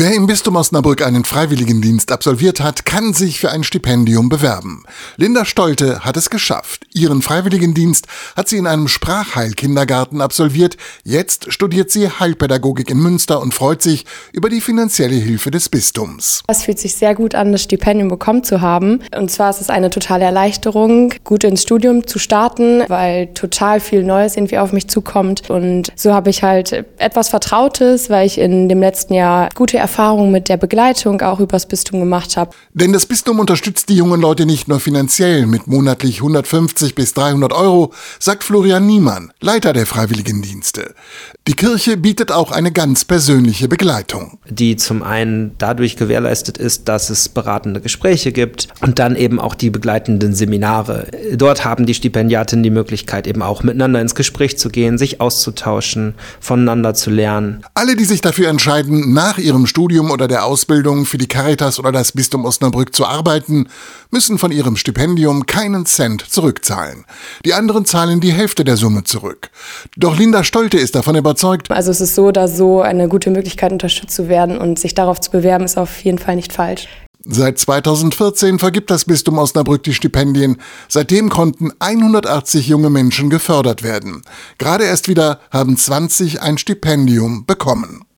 Wer im Bistum Osnabrück einen Freiwilligendienst absolviert hat, kann sich für ein Stipendium bewerben. Linda Stolte hat es geschafft. Ihren Freiwilligendienst hat sie in einem Sprachheilkindergarten absolviert. Jetzt studiert sie Heilpädagogik in Münster und freut sich über die finanzielle Hilfe des Bistums. Es fühlt sich sehr gut an, das Stipendium bekommen zu haben. Und zwar ist es eine totale Erleichterung, gut ins Studium zu starten, weil total viel Neues irgendwie auf mich zukommt. Und so habe ich halt etwas Vertrautes, weil ich in dem letzten Jahr gute Erfahrungen mit der Begleitung auch übers Bistum gemacht habe. Denn das Bistum unterstützt die jungen Leute nicht nur finanziell mit monatlich 150 bis 300 Euro, sagt Florian Niemann, Leiter der Freiwilligendienste. Die Kirche bietet auch eine ganz persönliche Begleitung. Die zum einen dadurch gewährleistet ist, dass es beratende Gespräche gibt und dann eben auch die begleitenden Seminare. Dort haben die Stipendiatinnen die Möglichkeit eben auch miteinander ins Gespräch zu gehen, sich auszutauschen, voneinander zu lernen. Alle, die sich dafür entscheiden, nach ihrem Studium oder der Ausbildung für die Caritas oder das Bistum Osnabrück zu arbeiten, müssen von ihrem Stipendium keinen Cent zurückzahlen. Die anderen zahlen die Hälfte der Summe zurück. Doch Linda Stolte ist davon überzeugt. Also es ist so oder so eine gute Möglichkeit, unterstützt zu werden und sich darauf zu bewerben, ist auf jeden Fall nicht falsch. Seit 2014 vergibt das Bistum Osnabrück die Stipendien. Seitdem konnten 180 junge Menschen gefördert werden. Gerade erst wieder haben 20 ein Stipendium bekommen.